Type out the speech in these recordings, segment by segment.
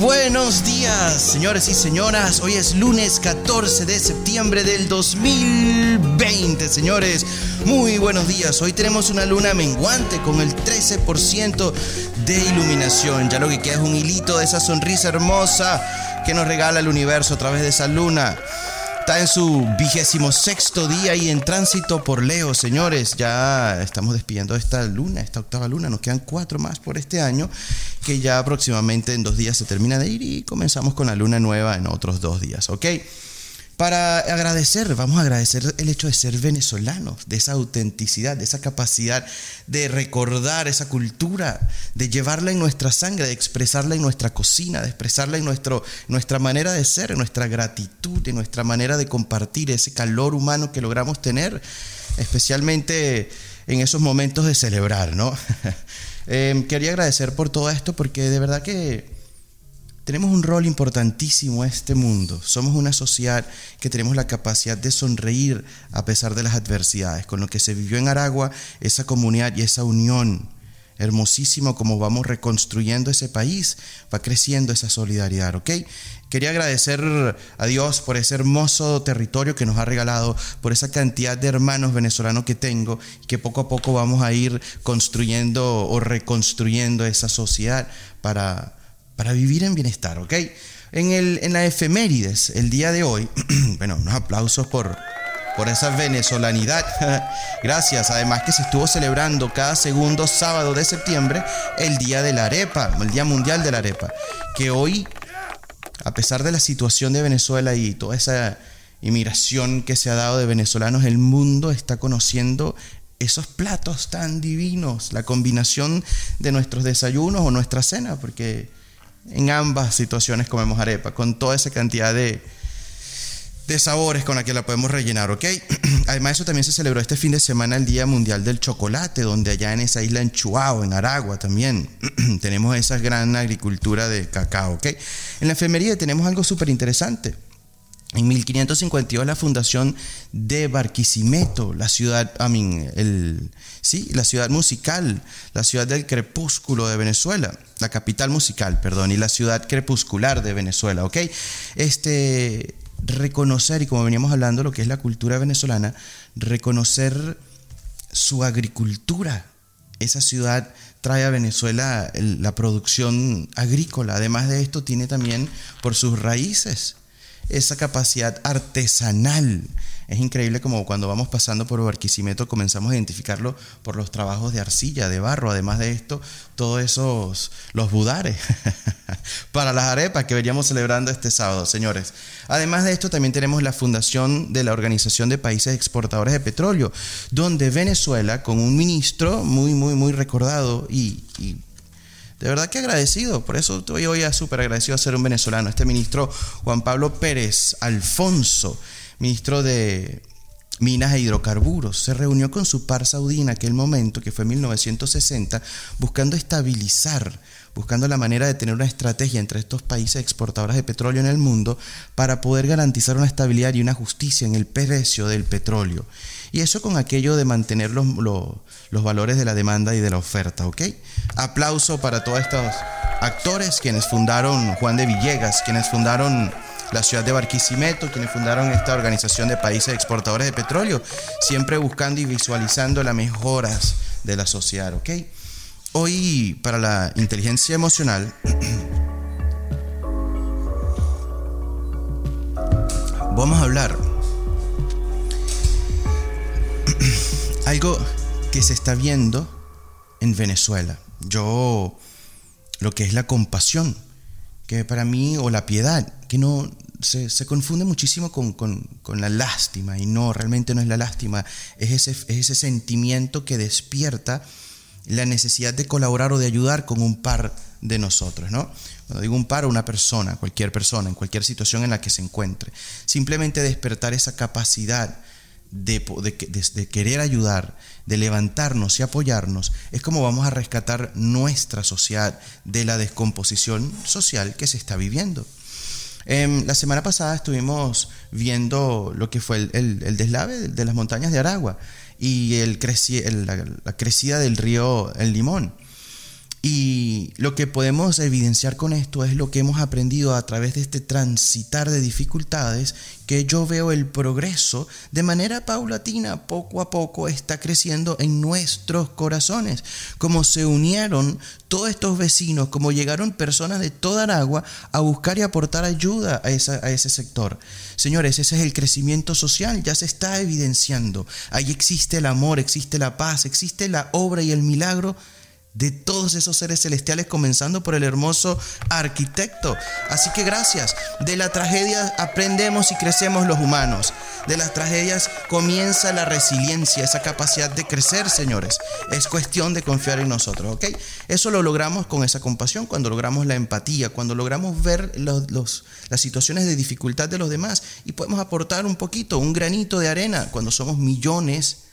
buenos días, señores y señoras. Hoy es lunes 14 de septiembre del 2020, señores. Muy buenos días. Hoy tenemos una luna menguante con el 13% de iluminación. Ya lo que queda es un hilito de esa sonrisa hermosa que nos regala el universo a través de esa luna. Está en su vigésimo sexto día y en tránsito por Leo, señores. Ya estamos despidiendo esta luna, esta octava luna. Nos quedan cuatro más por este año, que ya aproximadamente en dos días se termina de ir y comenzamos con la luna nueva en otros dos días, ¿ok? Para agradecer, vamos a agradecer el hecho de ser venezolanos, de esa autenticidad, de esa capacidad de recordar esa cultura, de llevarla en nuestra sangre, de expresarla en nuestra cocina, de expresarla en nuestro, nuestra manera de ser, en nuestra gratitud, en nuestra manera de compartir ese calor humano que logramos tener, especialmente en esos momentos de celebrar, ¿no? Eh, quería agradecer por todo esto porque de verdad que tenemos un rol importantísimo en este mundo. Somos una sociedad que tenemos la capacidad de sonreír a pesar de las adversidades. Con lo que se vivió en Aragua, esa comunidad y esa unión hermosísimo como vamos reconstruyendo ese país, va creciendo esa solidaridad, ¿ok? Quería agradecer a Dios por ese hermoso territorio que nos ha regalado, por esa cantidad de hermanos venezolanos que tengo, que poco a poco vamos a ir construyendo o reconstruyendo esa sociedad para para vivir en bienestar, ¿ok? En, el, la efemérides, el día de hoy, bueno, unos aplausos por, por esa venezolanidad. Gracias. Además que se estuvo celebrando cada segundo sábado de septiembre el Día de la Arepa, el Día Mundial de la Arepa. Que hoy, a pesar de la situación de Venezuela y toda esa inmigración que se ha dado de venezolanos, el mundo está conociendo esos platos tan divinos, la combinación de nuestros desayunos o nuestra cena, porque en ambas situaciones comemos arepa, con toda esa cantidad de, de sabores con la que la podemos rellenar, ¿ok? Además, eso también se celebró este fin de semana el Día Mundial del Chocolate, donde allá en esa isla en Chuao, en Aragua también, tenemos esa gran agricultura de cacao, ¿ok? En la efemería tenemos algo súper interesante. En 1552 la fundación de Barquisimeto, la ciudad, I mean, el, sí, la ciudad musical, la ciudad del crepúsculo de Venezuela, la capital musical, perdón, y la ciudad crepuscular de Venezuela, ¿ok? Este, reconocer, y como veníamos hablando, lo que es la cultura venezolana, reconocer su agricultura. Esa ciudad trae a Venezuela la producción agrícola. Además de esto, tiene también por sus raíces esa capacidad artesanal. Es increíble como cuando vamos pasando por Barquisimeto comenzamos a identificarlo por los trabajos de arcilla, de barro, además de esto, todos esos, los budares para las arepas que veríamos celebrando este sábado, señores. Además de esto, también tenemos la fundación de la Organización de Países Exportadores de Petróleo, donde Venezuela, con un ministro muy, muy, muy recordado y, y de verdad que agradecido, por eso estoy hoy súper agradecido a ser un venezolano. Este ministro Juan Pablo Pérez Alfonso, ministro de Minas e Hidrocarburos, se reunió con su par saudí en aquel momento, que fue en 1960, buscando estabilizar, buscando la manera de tener una estrategia entre estos países exportadores de petróleo en el mundo para poder garantizar una estabilidad y una justicia en el precio del petróleo. Y eso con aquello de mantener los, los, valores de la demanda y de la oferta, ¿ok? Aplauso para todos estos actores, quienes fundaron Juan de Villegas, quienes fundaron la ciudad de Barquisimeto, quienes fundaron esta organización de países exportadores de petróleo, siempre buscando y visualizando las mejoras de la sociedad, ¿ok? Hoy, para la inteligencia emocional, vamos a hablar algo que se está viendo en Venezuela. Yo, lo que es la compasión, que para mí, o la piedad, que no se, confunde muchísimo con, la lástima, y no, realmente no es la lástima, es ese, es ese sentimiento que despierta la necesidad de colaborar o de ayudar con un par de nosotros, ¿no? Cuando digo un par, una persona, cualquier persona, en cualquier situación en la que se encuentre. Simplemente despertar esa capacidad de, querer ayudar, de levantarnos y apoyarnos, es como vamos a rescatar nuestra sociedad de la descomposición social que se está viviendo. Em, la semana pasada estuvimos viendo lo que fue el, deslave de las montañas de Aragua y el la, crecida del río El Limón. Y lo que podemos evidenciar con esto es lo que hemos aprendido a través de este transitar de dificultades, que yo veo el progreso de manera paulatina, poco a poco está creciendo en nuestros corazones. Como se unieron todos estos vecinos, como llegaron personas de toda Aragua a buscar y aportar ayuda a, a ese sector. Señores, ese es el crecimiento social, ya se está evidenciando. Ahí existe el amor, existe la paz, existe la obra y el milagro de todos esos seres celestiales, comenzando por el hermoso arquitecto. Así que gracias. De la tragedia aprendemos y crecemos los humanos. De las tragedias comienza la resiliencia, esa capacidad de crecer, señores. Es cuestión de confiar en nosotros, ¿ok? Eso lo logramos con esa compasión, cuando logramos la empatía, cuando logramos ver los, las situaciones de dificultad de los demás y podemos aportar un poquito, un granito de arena, cuando somos millones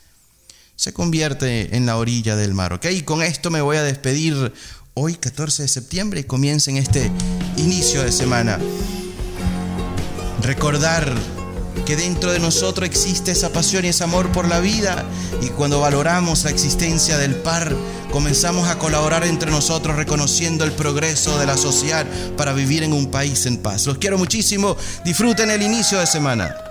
se convierte en la orilla del mar. ¿ok? Y con esto me voy a despedir hoy, 14 de septiembre, y comiencen este inicio de semana. Recordar que dentro de nosotros existe esa pasión y ese amor por la vida y cuando valoramos la existencia del par, comenzamos a colaborar entre nosotros reconociendo el progreso de la sociedad para vivir en un país en paz. Los quiero muchísimo, disfruten el inicio de semana.